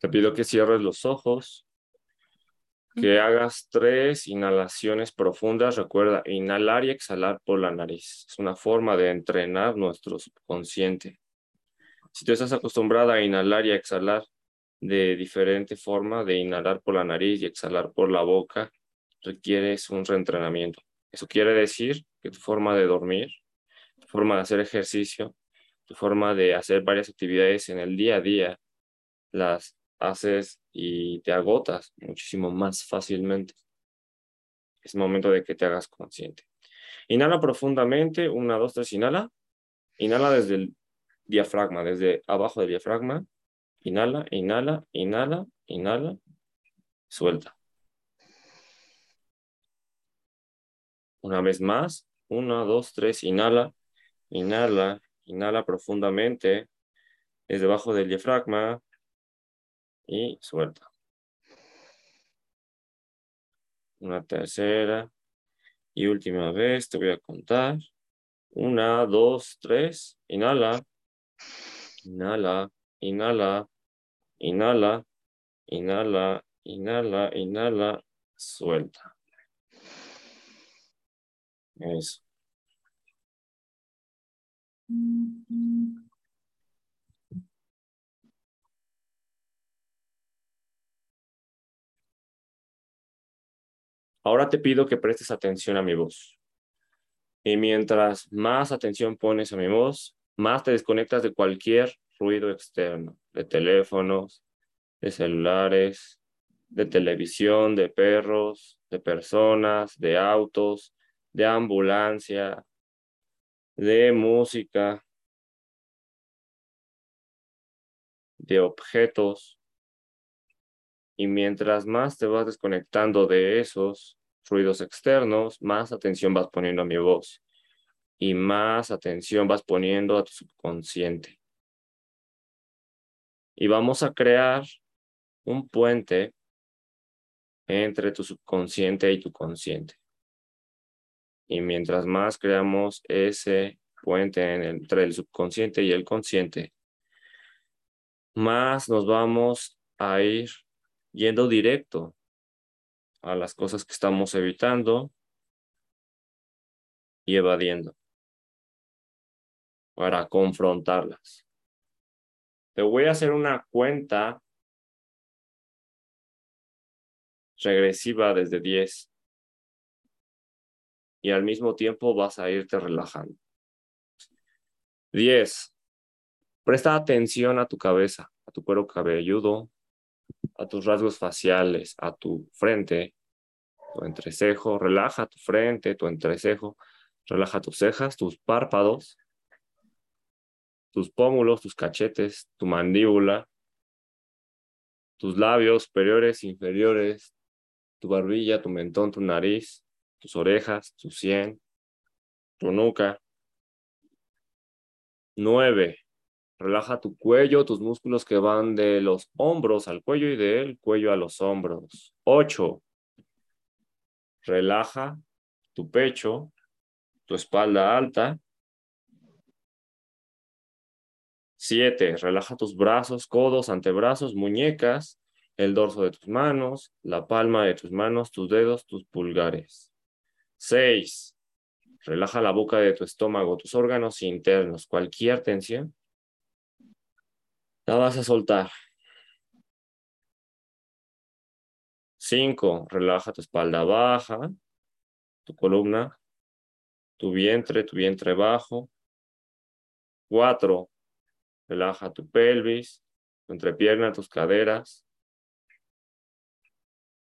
Te pido que cierres los ojos, que hagas tres inhalaciones profundas. Recuerda, inhalar y exhalar por la nariz. Es una forma de entrenar nuestro subconsciente. Si tú estás acostumbrada a inhalar y a exhalar de diferente forma, de inhalar por la nariz y exhalar por la boca, requieres un reentrenamiento. Eso quiere decir que tu forma de dormir, tu forma de hacer ejercicio, tu forma de hacer varias actividades en el día a día, las haces y te agotas muchísimo más fácilmente. Es momento de que te hagas consciente. Inhala profundamente, una, dos, tres, inhala. Inhala desde el diafragma, desde abajo del diafragma. Inhala, inhala, inhala, inhala, suelta. Una vez más, una, dos, tres, inhala, inhala, inhala profundamente desde abajo del diafragma y suelta. Una tercera y última vez te voy a contar. Una, dos, tres, inhala, inhala, inhala, inhala, inhala, inhala, inhala, suelta. Eso. Ahora te pido que prestes atención a mi voz. Y mientras más atención pones a mi voz, más te desconectas de cualquier ruido externo, de teléfonos, de celulares, de televisión, de perros, de personas, de autos, de ambulancia, de música, de objetos. Y mientras más te vas desconectando de esos ruidos externos, más atención vas poniendo a mi voz y más atención vas poniendo a tu subconsciente. Y vamos a crear un puente entre tu subconsciente y tu consciente. Y mientras más creamos ese puente entre el subconsciente y el consciente, más nos vamos a ir yendo directo a las cosas que estamos evitando y evadiendo para confrontarlas. Te voy a hacer una cuenta regresiva desde 10 y al mismo tiempo vas a irte relajando. 10. Presta atención a tu cabeza, a tu cuero cabelludo, a tus rasgos faciales, a tu frente, tu entrecejo. Relaja tu frente, tu entrecejo. Relaja tus cejas, tus párpados, tus pómulos, tus cachetes, tu mandíbula, tus labios superiores, inferiores, tu barbilla, tu mentón, tu nariz, tus orejas, tu sien, tu nuca. Nueve. Relaja tu cuello, tus músculos que van de los hombros al cuello y del cuello a los hombros. Ocho. Relaja tu pecho, tu espalda alta. Siete. Relaja tus brazos, codos, antebrazos, muñecas, el dorso de tus manos, la palma de tus manos, tus dedos, tus pulgares. Seis, relaja la boca de tu estómago, tus órganos internos, cualquier tensión. La vas a soltar. Cinco, relaja tu espalda baja, tu columna, tu vientre, tu vientre bajo. Cuatro, relaja tu pelvis, tu entrepierna, tus caderas.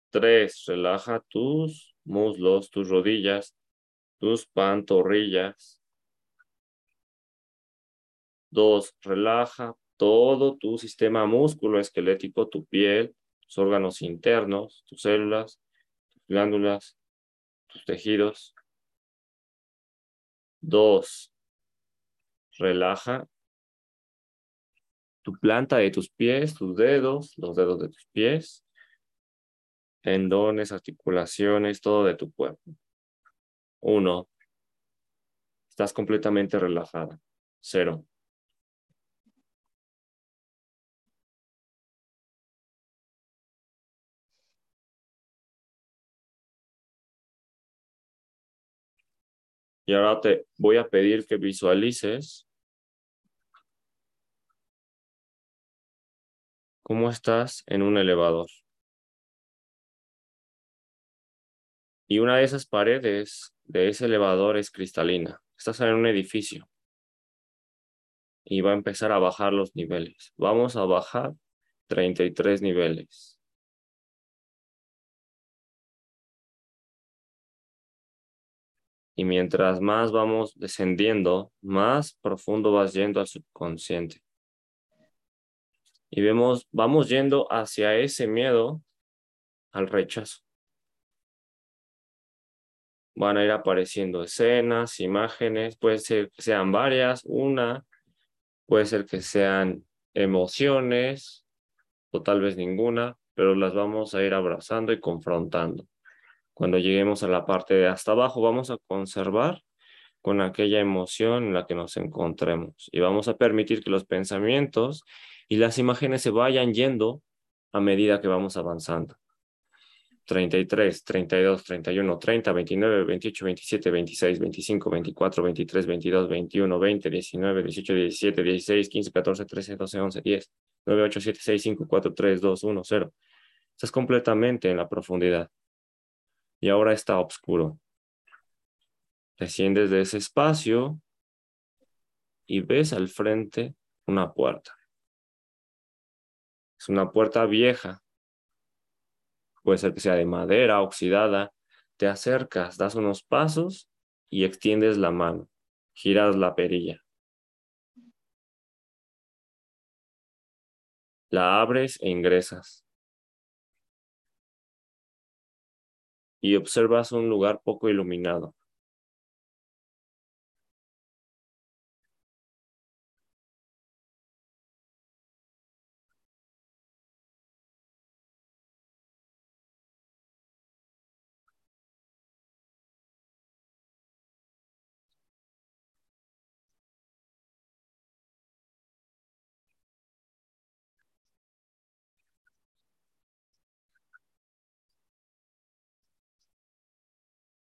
Tres, relaja tus muslos, tus rodillas, tus pantorrillas. Dos, relaja todo tu sistema músculo esquelético, tu piel, tus órganos internos, tus células, tus glándulas, tus tejidos. Dos, relaja tu planta de tus pies, tus dedos, los dedos de tus pies, tendones, articulaciones, todo de tu cuerpo. Uno, estás completamente relajada. Cero, Y ahora te voy a pedir que visualices cómo estás en un elevador. Y una de esas paredes de ese elevador es cristalina. Estás en un edificio. Y va a empezar a bajar los niveles. Vamos a bajar 33 niveles. Y mientras más vamos descendiendo, más profundo vas yendo al subconsciente. Y vemos, vamos yendo hacia ese miedo al rechazo. Van a ir apareciendo escenas, imágenes, puede ser que sean varias, una, puede ser que sean emociones, o tal vez ninguna, pero las vamos a ir abrazando y confrontando. Cuando lleguemos a la parte de hasta abajo, vamos a conservar con aquella emoción en la que nos encontremos y vamos a permitir que los pensamientos y las imágenes se vayan yendo a medida que vamos avanzando. 33, 32, 31, 30, 29, 28, 27, 26, 25, 24, 23, 22, 21, 20, 19, 18, 17, 16, 15, 14, 13, 12, 11, 10, 9, 8, 7, 6, 5, 4, 3, 2, 1, 0. Estás completamente en la profundidad y ahora está oscuro. Desciendes de ese espacio y ves al frente una puerta. Es una puerta vieja. Puede ser que sea de madera, oxidada. Te acercas, das unos pasos y extiendes la mano. Giras la perilla. La abres e ingresas. Y observas un lugar poco iluminado.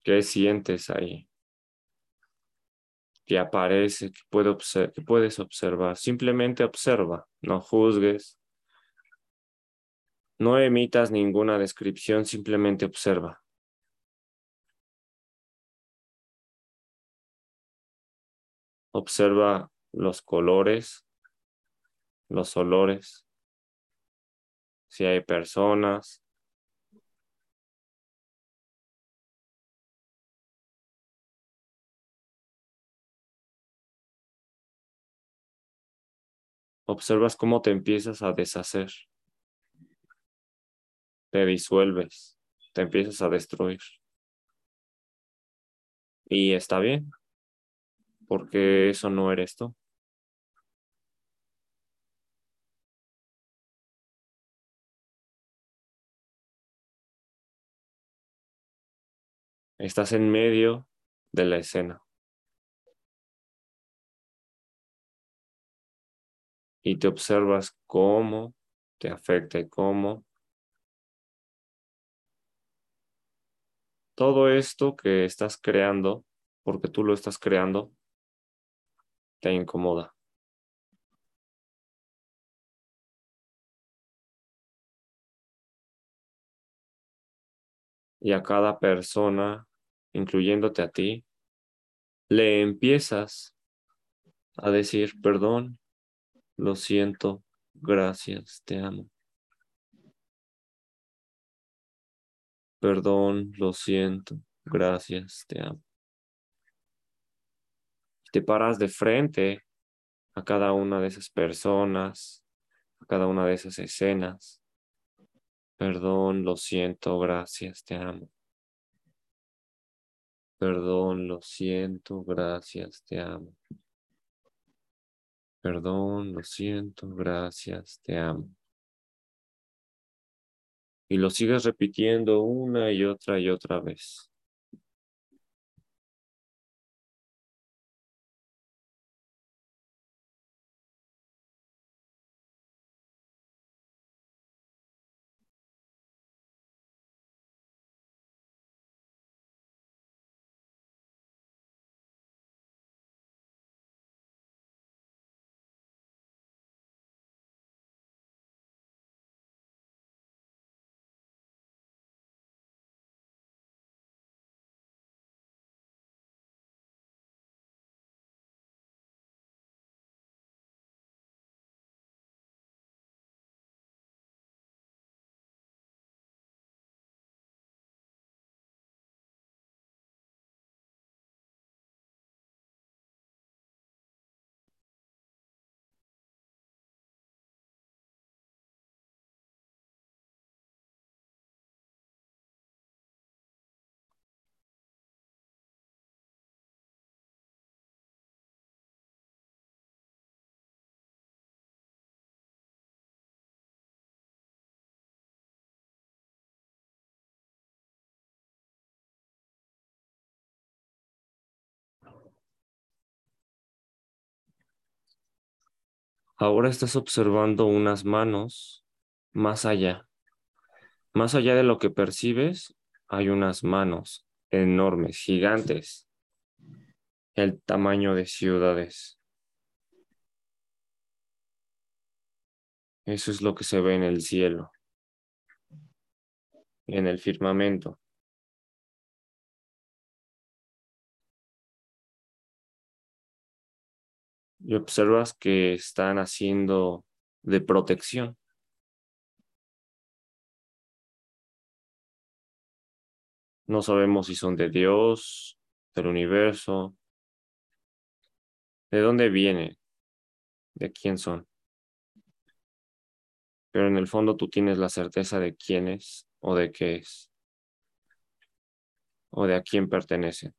¿Qué sientes ahí? ¿Qué aparece? ¿Qué, puedes observar? Simplemente observa, no juzgues. No emitas ninguna descripción, simplemente observa. Observa los colores, los olores, si hay personas, observas cómo te empiezas a deshacer, te disuelves, te empiezas a destruir. Y está bien, porque eso no eres tú. Estás en medio de la escena. Y te observas cómo te afecta y cómo todo esto que estás creando, porque tú lo estás creando, te incomoda. Y a cada persona, incluyéndote a ti, le empiezas a decir, perdón, lo siento, gracias, te amo. Perdón, lo siento, gracias, te amo. Te paras de frente a cada una de esas personas, a cada una de esas escenas. Perdón, lo siento, gracias, te amo. Perdón, lo siento, gracias, te amo. Perdón, lo siento, gracias, te amo. Y lo sigues repitiendo una y otra y otra vez. Ahora estás observando unas manos más allá. Más allá de lo que percibes, hay unas manos enormes, gigantes, el tamaño de ciudades. Eso es lo que se ve en el cielo, en el firmamento. Y observas que están haciendo de protección. No sabemos si son de Dios, del universo, de dónde vienen, de quién son pero en el fondo tú tienes la certeza de quién es o de qué es o de a quién pertenece.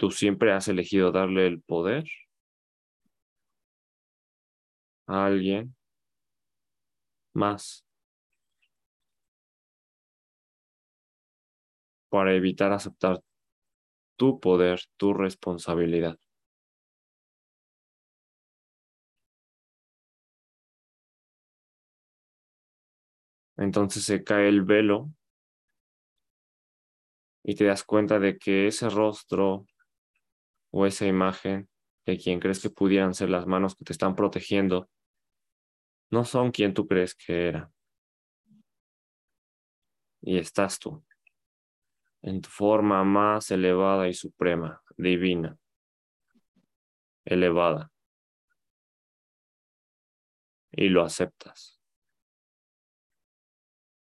Tú siempre has elegido darle el poder a alguien más para evitar aceptar tu poder, tu responsabilidad. Entonces se cae el velo y te das cuenta de que ese rostro o esa imagen de quien crees que pudieran ser las manos que te están protegiendo no son quien tú crees que era. Y estás tú, en tu forma más elevada y suprema, divina, elevada. Y lo aceptas.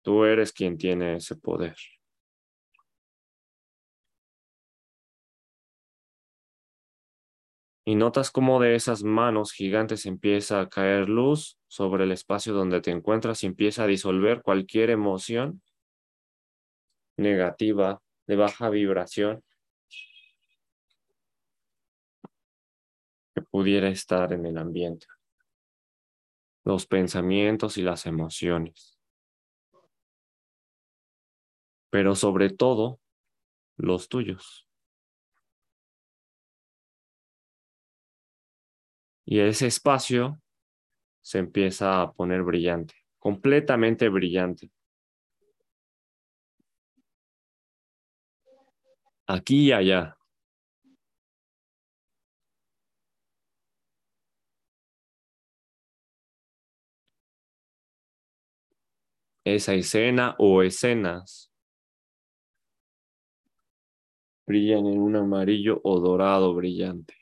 Tú eres quien tiene ese poder. Y notas cómo de esas manos gigantes empieza a caer luz sobre el espacio donde te encuentras y empieza a disolver cualquier emoción negativa, de baja vibración, que pudiera estar en el ambiente. Los pensamientos y las emociones pero sobre todo los tuyos. Y ese espacio se empieza a poner brillante, completamente brillante. Aquí y allá. Esa escena o escenas brillan en un amarillo o dorado brillante.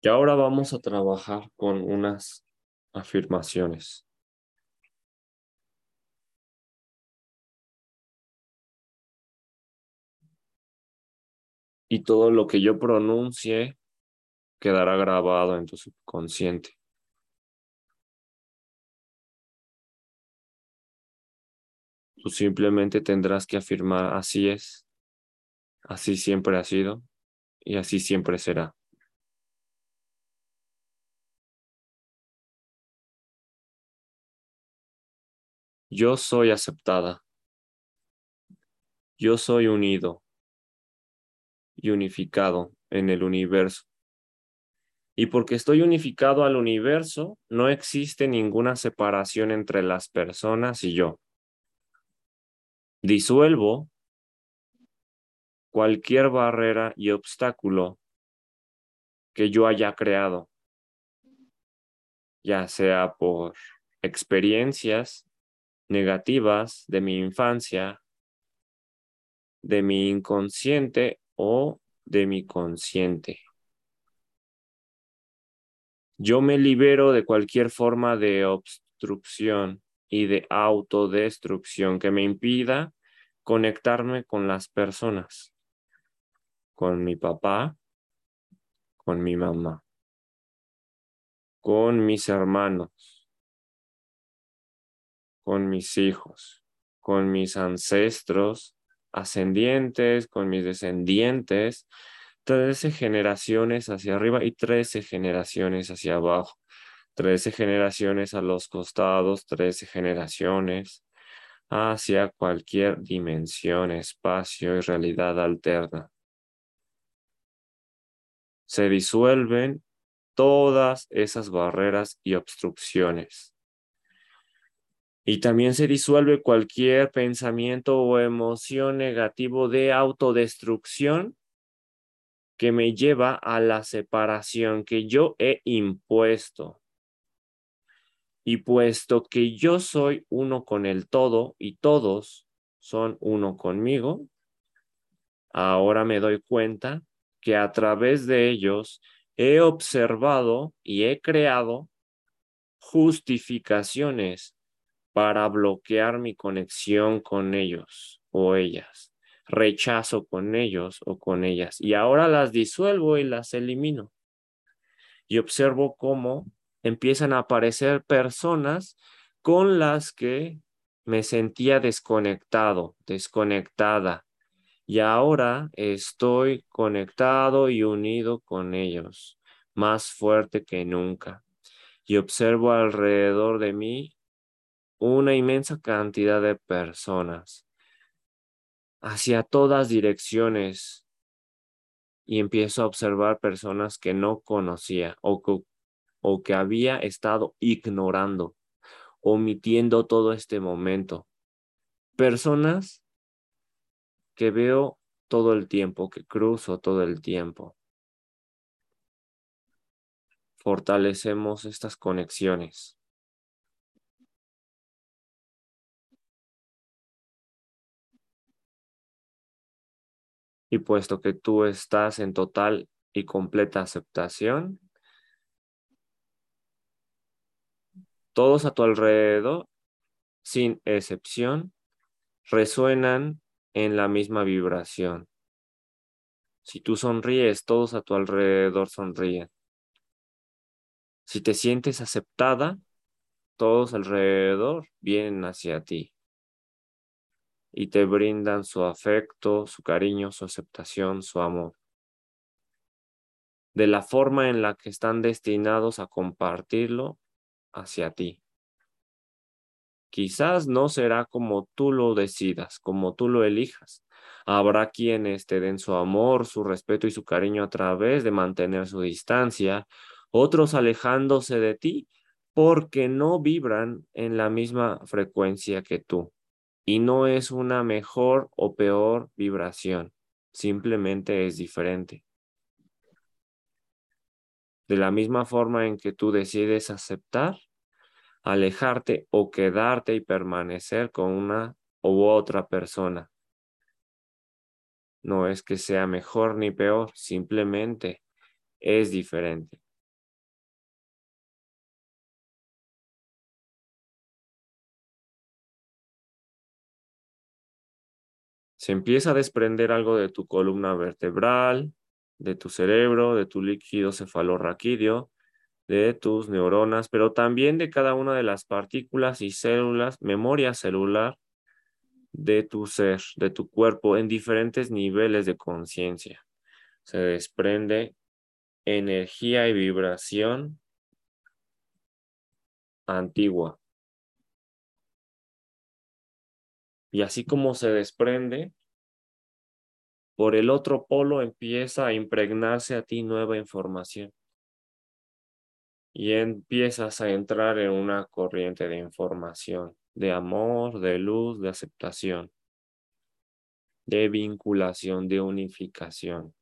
Y ahora vamos a trabajar con unas afirmaciones. Y todo lo que yo pronuncie quedará grabado en tu subconsciente. Tú simplemente tendrás que afirmar así es, así siempre ha sido y así siempre será. Yo soy aceptada. Yo soy unido y unificado en el universo. Y porque estoy unificado al universo, no existe ninguna separación entre las personas y yo. Disuelvo cualquier barrera y obstáculo que yo haya creado, ya sea por experiencias negativas de mi infancia, de mi inconsciente o de mi consciente. Yo me libero de cualquier forma de obstrucción y de autodestrucción que me impida conectarme con las personas, con mi papá, con mi mamá, con mis hermanos, con mis hijos, con mis ancestros ascendientes, con mis descendientes, 13 generaciones hacia arriba y 13 generaciones hacia abajo. 13 generaciones a los costados, 13 generaciones hacia cualquier dimensión, espacio y realidad alterna. Se disuelven todas esas barreras y obstrucciones. Y también se disuelve cualquier pensamiento o emoción negativo de autodestrucción que me lleva a la separación que yo he impuesto. Y puesto que yo soy uno con el todo y todos son uno conmigo, ahora me doy cuenta que a través de ellos he observado y he creado justificaciones para bloquear mi conexión con ellos o ellas. Rechazo con ellos o con ellas. Y ahora las disuelvo y las elimino. Y observo cómo empiezan a aparecer personas con las que me sentía desconectado, desconectada. Y ahora estoy conectado y unido con ellos, más fuerte que nunca. Y observo alrededor de mí una inmensa cantidad de personas hacia todas direcciones y empiezo a observar personas que no conocía o que, o que había estado ignorando, omitiendo todo este momento. Personas que veo todo el tiempo, que cruzo todo el tiempo. Fortalecemos estas conexiones. Y puesto que tú estás en total y completa aceptación, todos a tu alrededor, sin excepción, resuenan en la misma vibración. Si tú sonríes, todos a tu alrededor sonríen. Si te sientes aceptada, todos alrededor vienen hacia ti y te brindan su afecto, su cariño, su aceptación, su amor. De la forma en la que están destinados a compartirlo hacia ti. Quizás no será como tú lo decidas, como tú lo elijas. Habrá quienes te den su amor, su respeto y su cariño a través de mantener su distancia, otros alejándose de ti porque no vibran en la misma frecuencia que tú y no es una mejor o peor vibración, simplemente es diferente. De la misma forma en que tú decides aceptar, alejarte o quedarte y permanecer con una u otra persona. No es que sea mejor ni peor, simplemente es diferente. Se empieza a desprender algo de tu columna vertebral, de tu cerebro, de tu líquido cefalorraquídeo, de tus neuronas, pero también de cada una de las partículas y células, memoria celular de tu ser, de tu cuerpo, en diferentes niveles de conciencia. Se desprende energía y vibración antigua. Y así como se desprende, por el otro polo empieza a impregnarse a ti nueva información. Y empiezas a entrar en una corriente de información, de amor, de luz, de aceptación, de vinculación, de unificación.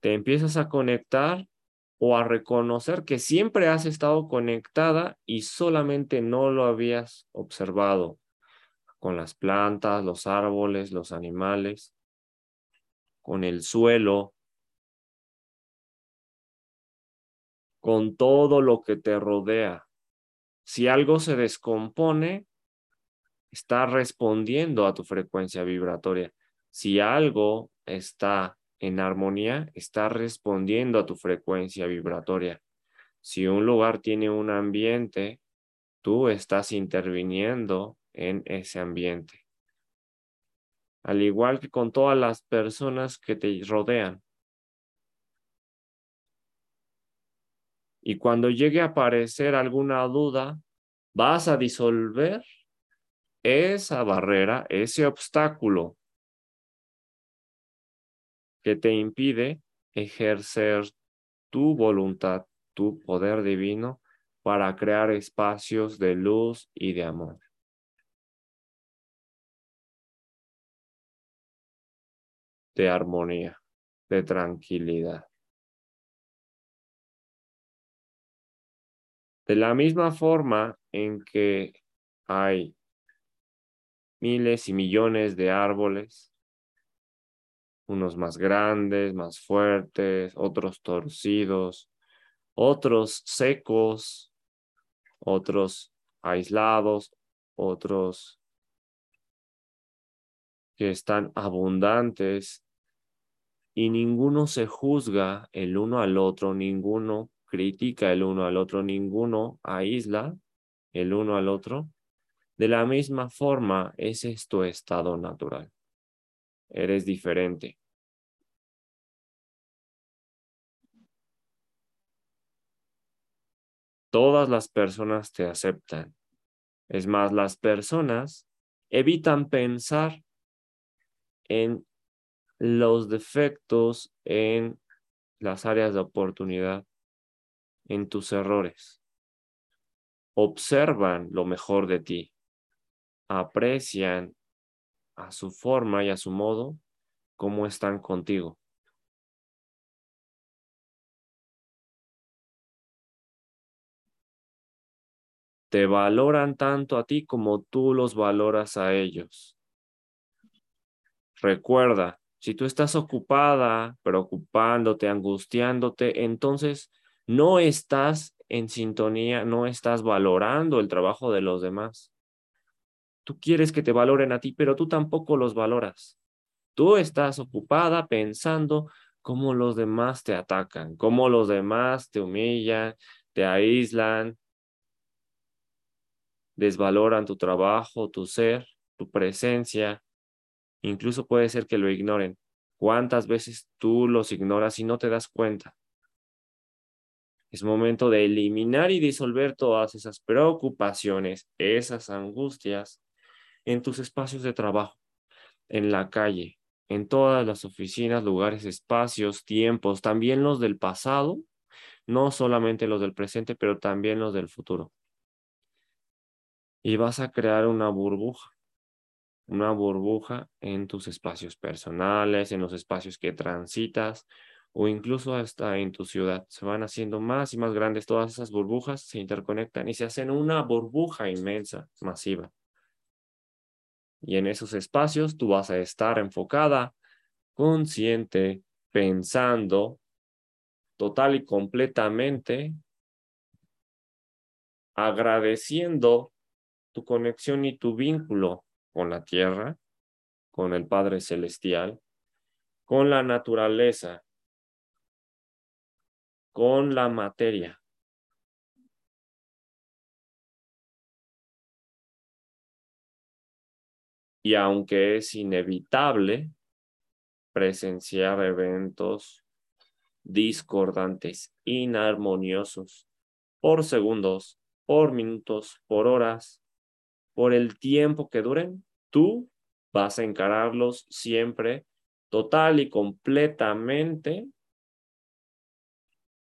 Te empiezas a conectar o a reconocer que siempre has estado conectada y solamente no lo habías observado con las plantas, los árboles, los animales, con el suelo, con todo lo que te rodea. Si algo se descompone, está respondiendo a tu frecuencia vibratoria. Si algo está en armonía, está respondiendo a tu frecuencia vibratoria. Si un lugar tiene un ambiente, tú estás interviniendo en ese ambiente. Al igual que con todas las personas que te rodean. Y cuando llegue a aparecer alguna duda, vas a disolver esa barrera, ese obstáculo que te impide ejercer tu voluntad, tu poder divino para crear espacios de luz y de amor. De armonía, de tranquilidad. De la misma forma en que hay miles y millones de árboles, unos más grandes, más fuertes, otros torcidos, otros secos, otros aislados, otros que están abundantes y ninguno se juzga el uno al otro, ninguno critica el uno al otro, ninguno aísla el uno al otro. De la misma forma, ese es tu estado natural. Eres diferente. Todas las personas te aceptan. Es más, las personas evitan pensar en los defectos, en las áreas de oportunidad, en tus errores. Observan lo mejor de ti, aprecian a su forma y a su modo cómo están contigo. Te valoran tanto a ti como tú los valoras a ellos. Recuerda, si tú estás ocupada, preocupándote, angustiándote, entonces no estás en sintonía, no estás valorando el trabajo de los demás. Tú quieres que te valoren a ti, pero tú tampoco los valoras. Tú estás ocupada pensando cómo los demás te atacan, cómo los demás te humillan, te aíslan, desvaloran tu trabajo, tu ser, tu presencia, Incluso puede ser que lo ignoren. ¿Cuántas veces tú los ignoras y no te das cuenta? Es momento de eliminar y disolver todas esas preocupaciones, esas angustias en tus espacios de trabajo, en la calle, en todas las oficinas, lugares, espacios, tiempos, también los del pasado, no solamente los del presente, pero también los del futuro. Y vas a crear una burbuja una burbuja en tus espacios personales, en los espacios que transitas o incluso hasta en tu ciudad. Se van haciendo más y más grandes todas esas burbujas, se interconectan y se hacen una burbuja inmensa, masiva. Y en esos espacios tú vas a estar enfocada, consciente, pensando total y completamente, agradeciendo tu conexión y tu vínculo con la tierra, con el Padre Celestial, con la naturaleza, con la materia. Y aunque es inevitable presenciar eventos discordantes, inarmoniosos, por segundos, por minutos, por horas, por el tiempo que duren, tú vas a encararlos siempre total y completamente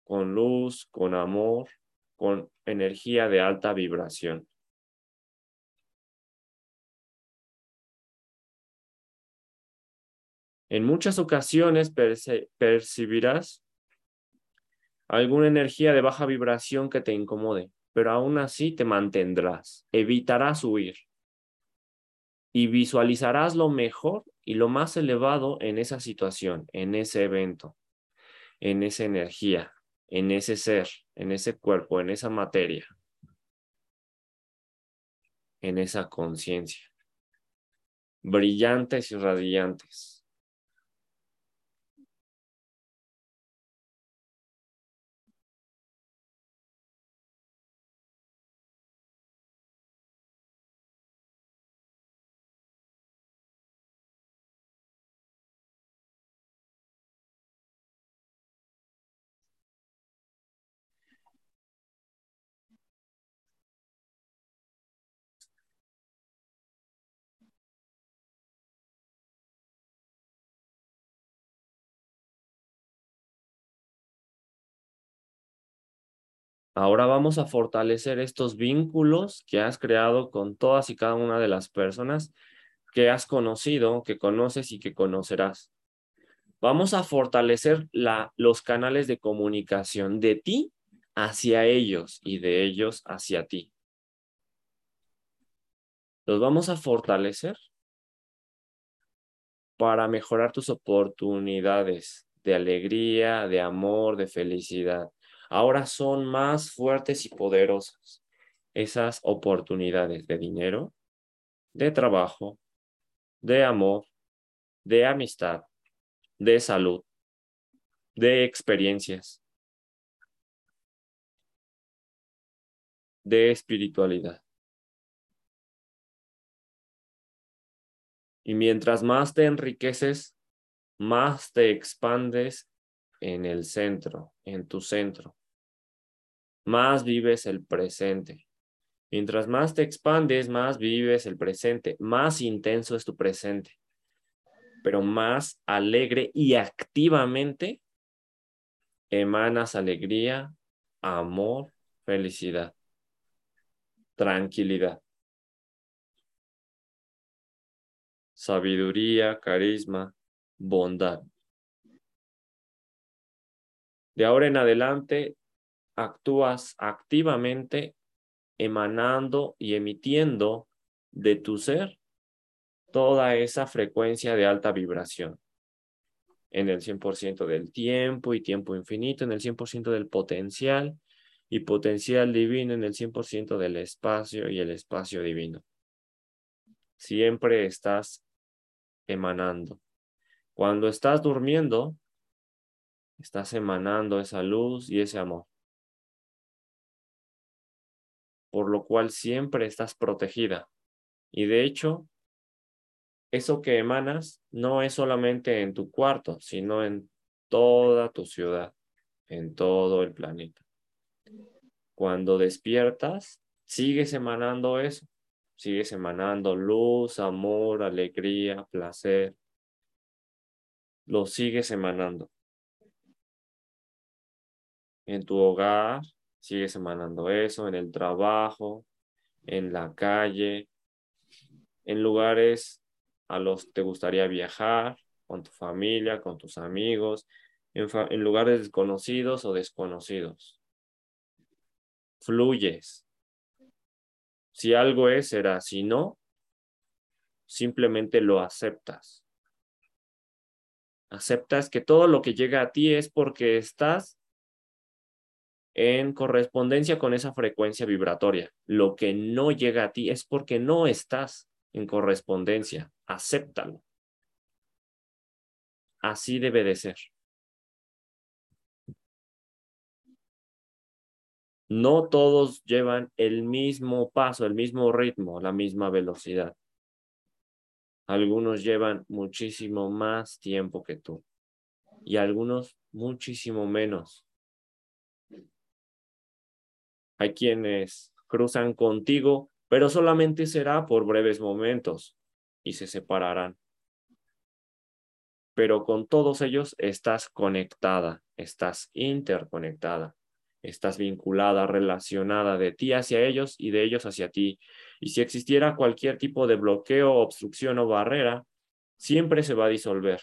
con luz, con amor, con energía de alta vibración. En muchas ocasiones percibirás alguna energía de baja vibración que te incomode, pero aún así te mantendrás, evitarás huir y visualizarás lo mejor y lo más elevado en esa situación, en ese evento, en esa energía, en ese ser, en ese cuerpo, en esa materia, en esa conciencia. Brillantes y radiantes. Ahora vamos a fortalecer estos vínculos que has creado con todas y cada una de las personas que has conocido, que conoces y que conocerás. Vamos a fortalecer la, los canales de comunicación de ti hacia ellos y de ellos hacia ti. Los vamos a fortalecer para mejorar tus oportunidades de alegría, de amor, de felicidad. Ahora son más fuertes y poderosas esas oportunidades de dinero, de trabajo, de amor, de amistad, de salud, de experiencias, de espiritualidad. Y mientras más te enriqueces, más te expandes en el centro, en tu centro. Más vives el presente. Mientras más te expandes, más vives el presente, más intenso es tu presente, pero más alegre y activamente emanas alegría, amor, felicidad, tranquilidad. sabiduría, carisma, bondad. De ahora en adelante, actúas activamente emanando y emitiendo de tu ser toda esa frecuencia de alta vibración en el 100% del tiempo y tiempo infinito, en el 100% del potencial y potencial divino, en el 100% del espacio y el espacio divino. Siempre estás emanando. Cuando estás durmiendo, estás emanando esa luz y ese amor. Por lo cual siempre estás protegida. Y de hecho, eso que emanas no es solamente en tu cuarto, sino en toda tu ciudad, en todo el planeta. Cuando despiertas, sigues emanando eso sigues emanando luz, amor, alegría, placer. Lo sigues emanando. En tu hogar sigues emanando eso, en el trabajo, en la calle, en lugares a los que te gustaría viajar, con tu familia, con tus amigos, en, en lugares desconocidos o desconocidos. Fluyes, si algo es, será. Si no, simplemente lo aceptas. Aceptas que todo lo que llega a ti es porque estás en correspondencia con esa frecuencia vibratoria. Lo que no llega a ti es porque no estás en correspondencia. Acéptalo. Así debe de ser. no todos llevan el mismo paso, el mismo ritmo, la misma velocidad. Algunos llevan muchísimo más tiempo que tú y algunos muchísimo menos. Hay quienes cruzan contigo, pero solamente será por breves momentos y se separarán. Pero con todos ellos estás conectada, estás interconectada estás vinculada, relacionada de ti hacia ellos y de ellos hacia ti. Y si existiera cualquier tipo de bloqueo, obstrucción o barrera, siempre se va a disolver.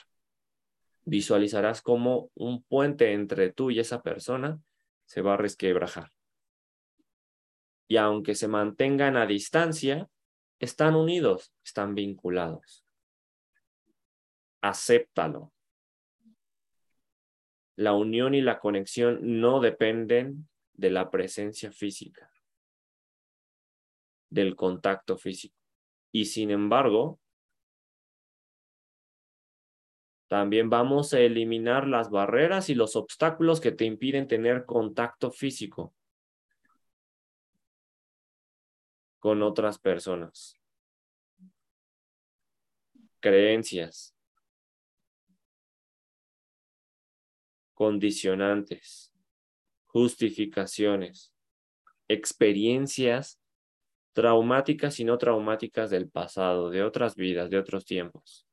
Visualizarás como un puente entre tú y esa persona se va a resquebrajar. Y aunque se mantengan a distancia, están unidos, están vinculados. Acéptalo la unión y la conexión no dependen de la presencia física, del contacto físico. Y sin embargo, también vamos a eliminar las barreras y los obstáculos que te impiden tener contacto físico con otras personas. Creencias, condicionantes, justificaciones, experiencias traumáticas y no traumáticas del pasado, de otras vidas, de otros tiempos.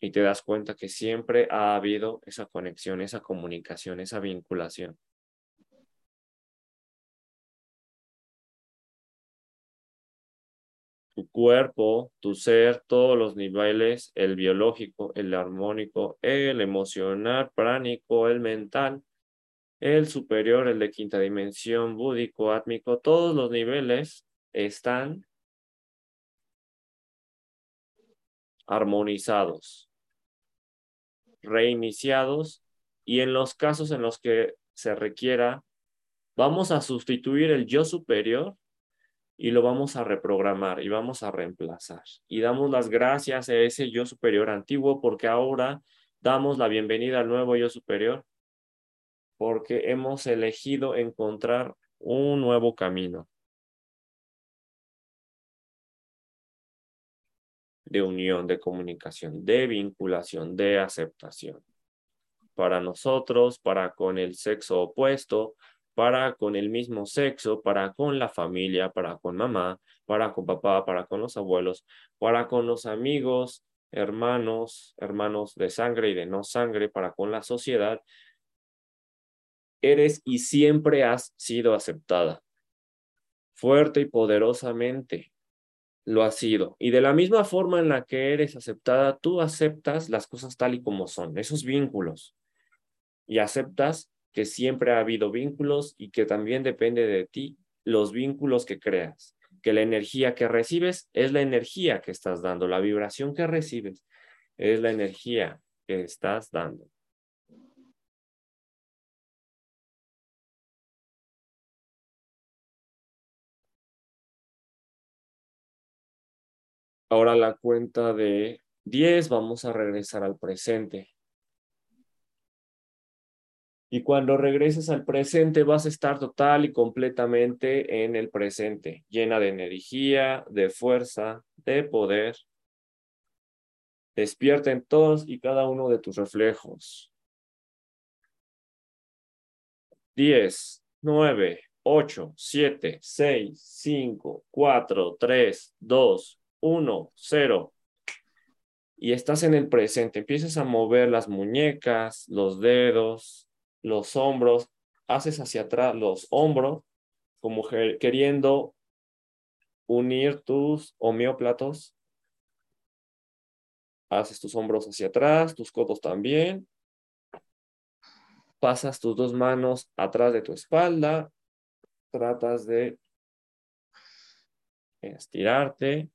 Y te das cuenta que siempre ha habido esa conexión, esa comunicación, esa vinculación. Tu cuerpo, tu ser, todos los niveles, el biológico, el armónico, el emocional, pránico, el mental, el superior, el de quinta dimensión, búdico, átmico, todos los niveles están armonizados, reiniciados y en los casos en los que se requiera, vamos a sustituir el yo superior y lo vamos a reprogramar y vamos a reemplazar. Y damos las gracias a ese yo superior antiguo porque ahora damos la bienvenida al nuevo yo superior porque hemos elegido encontrar un nuevo camino de unión, de comunicación, de vinculación, de aceptación. Para nosotros, para con el sexo opuesto, para con el mismo sexo, para con la familia, para con mamá, para con papá, para con los abuelos, para con los amigos, hermanos, hermanos de sangre y de no sangre, para con la sociedad eres y siempre has sido aceptada. Fuerte y poderosamente lo has sido. Y de la misma forma en la que eres aceptada, tú aceptas las cosas tal y como son, esos vínculos. Y aceptas que siempre ha habido vínculos y que también depende de ti los vínculos que creas. Que la energía que recibes es la energía que estás dando, la vibración que recibes es la energía que estás dando. Ahora la cuenta de 10 vamos a regresar al presente. Y cuando regreses al presente vas a estar total y completamente en el presente, llena de energía, de fuerza, de poder. Despierta en todos y cada uno de tus reflejos. 10, 9, 8, 7, 6, 5, 4, 3, 2, uno, cero. Y estás en el presente. Empiezas a mover las muñecas, los dedos, los hombros. Haces hacia atrás los hombros, como queriendo unir tus homeóplatos. Haces tus hombros hacia atrás, tus codos también. Pasas tus dos manos atrás de tu espalda. Tratas de estirarte